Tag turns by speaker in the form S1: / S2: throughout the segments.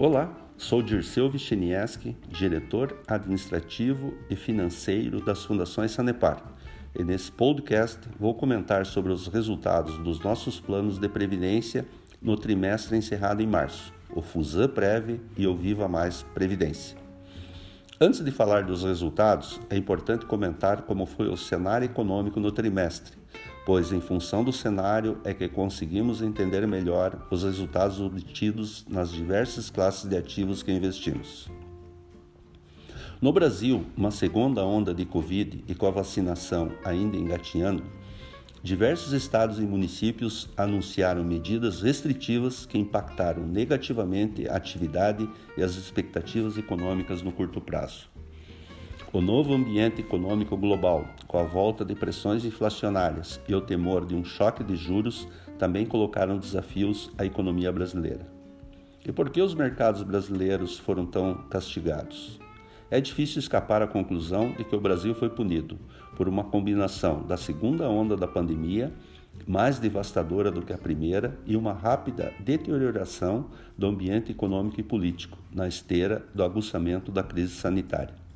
S1: Olá, sou Dirceu Vichenieski, diretor administrativo e financeiro das Fundações Sanepar. E nesse podcast vou comentar sobre os resultados dos nossos planos de previdência no trimestre encerrado em março, o Fusan Prev e o Viva Mais Previdência. Antes de falar dos resultados, é importante comentar como foi o cenário econômico no trimestre, pois em função do cenário é que conseguimos entender melhor os resultados obtidos nas diversas classes de ativos que investimos. No Brasil, uma segunda onda de Covid e com a vacinação ainda engatinhando, diversos estados e municípios anunciaram medidas restritivas que impactaram negativamente a atividade e as expectativas econômicas no curto prazo. O novo ambiente econômico global, com a volta de pressões inflacionárias e o temor de um choque de juros, também colocaram desafios à economia brasileira. E por que os mercados brasileiros foram tão castigados? É difícil escapar à conclusão de que o Brasil foi punido por uma combinação da segunda onda da pandemia, mais devastadora do que a primeira, e uma rápida deterioração do ambiente econômico e político, na esteira do aguçamento da crise sanitária.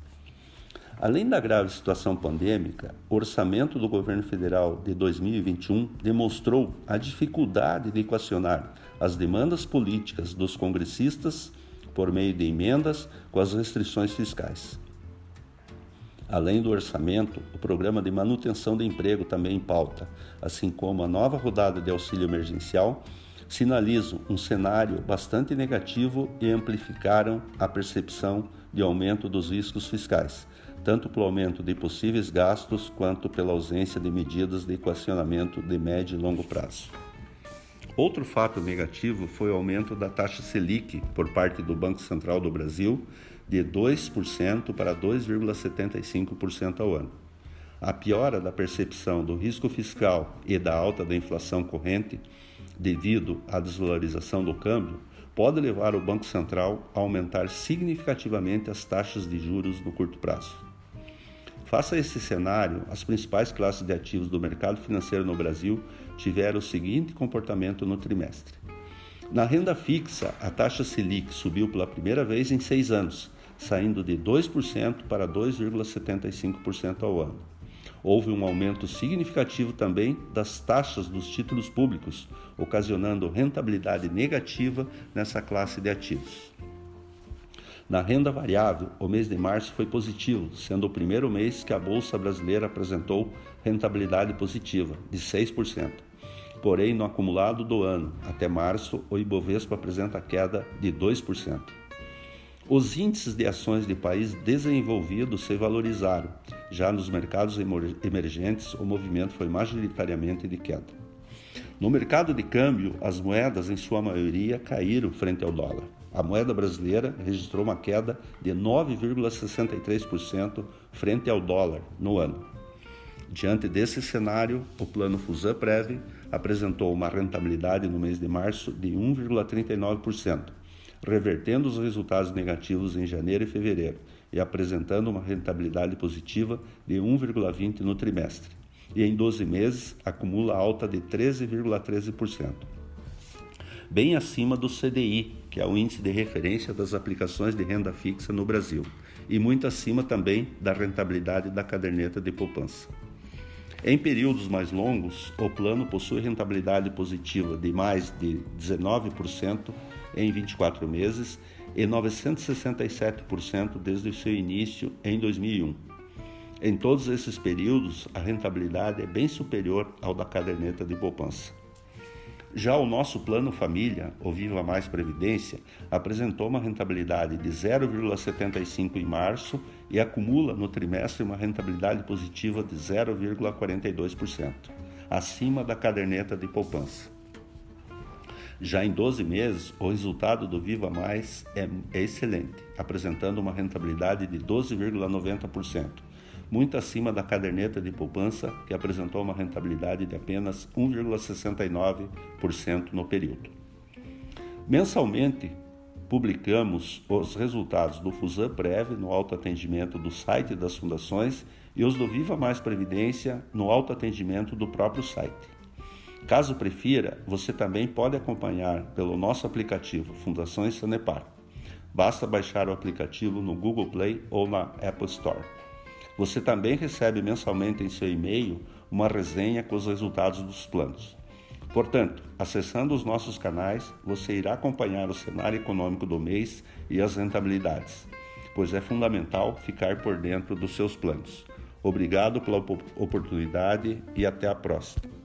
S1: Além da grave situação pandêmica, o orçamento do governo federal de 2021 demonstrou a dificuldade de equacionar as demandas políticas dos congressistas por meio de emendas com as restrições fiscais. Além do orçamento, o programa de manutenção de emprego também em pauta, assim como a nova rodada de auxílio emergencial, sinalizam um cenário bastante negativo e amplificaram a percepção de aumento dos riscos fiscais, tanto pelo aumento de possíveis gastos quanto pela ausência de medidas de equacionamento de médio e longo prazo. Outro fato negativo foi o aumento da taxa Selic por parte do Banco Central do Brasil de 2% para 2,75% ao ano. A piora da percepção do risco fiscal e da alta da inflação corrente, devido à desvalorização do câmbio, pode levar o Banco Central a aumentar significativamente as taxas de juros no curto prazo. Face a esse cenário, as principais classes de ativos do mercado financeiro no Brasil tiveram o seguinte comportamento no trimestre. Na renda fixa, a taxa Selic subiu pela primeira vez em seis anos, saindo de 2% para 2,75% ao ano. Houve um aumento significativo também das taxas dos títulos públicos, ocasionando rentabilidade negativa nessa classe de ativos. Na renda variável, o mês de março foi positivo, sendo o primeiro mês que a Bolsa Brasileira apresentou rentabilidade positiva, de 6%. Porém, no acumulado do ano, até março, o Ibovespa apresenta queda de 2%. Os índices de ações de países desenvolvidos se valorizaram. Já nos mercados emergentes, o movimento foi majoritariamente de queda. No mercado de câmbio, as moedas, em sua maioria, caíram frente ao dólar. A moeda brasileira registrou uma queda de 9,63% frente ao dólar no ano. Diante desse cenário, o plano Fusan Prev apresentou uma rentabilidade no mês de março de 1,39%, revertendo os resultados negativos em janeiro e fevereiro e apresentando uma rentabilidade positiva de 1,20% no trimestre. E em 12 meses acumula alta de 13,13% bem acima do CDI, que é o índice de referência das aplicações de renda fixa no Brasil, e muito acima também da rentabilidade da caderneta de poupança. Em períodos mais longos, o plano possui rentabilidade positiva de mais de 19% em 24 meses e 967% desde o seu início em 2001. Em todos esses períodos, a rentabilidade é bem superior ao da caderneta de poupança. Já o nosso plano família, o Viva Mais Previdência, apresentou uma rentabilidade de 0,75 em março e acumula no trimestre uma rentabilidade positiva de 0,42%, acima da caderneta de poupança. Já em 12 meses, o resultado do Viva Mais é, é excelente, apresentando uma rentabilidade de 12,90% muito acima da caderneta de poupança, que apresentou uma rentabilidade de apenas 1,69% no período. Mensalmente, publicamos os resultados do Fusan Prev no autoatendimento do site das fundações e os do Viva Mais Previdência no autoatendimento do próprio site. Caso prefira, você também pode acompanhar pelo nosso aplicativo Fundações Sanepar. Basta baixar o aplicativo no Google Play ou na Apple Store. Você também recebe mensalmente em seu e-mail uma resenha com os resultados dos planos. Portanto, acessando os nossos canais, você irá acompanhar o cenário econômico do mês e as rentabilidades, pois é fundamental ficar por dentro dos seus planos. Obrigado pela oportunidade e até a próxima.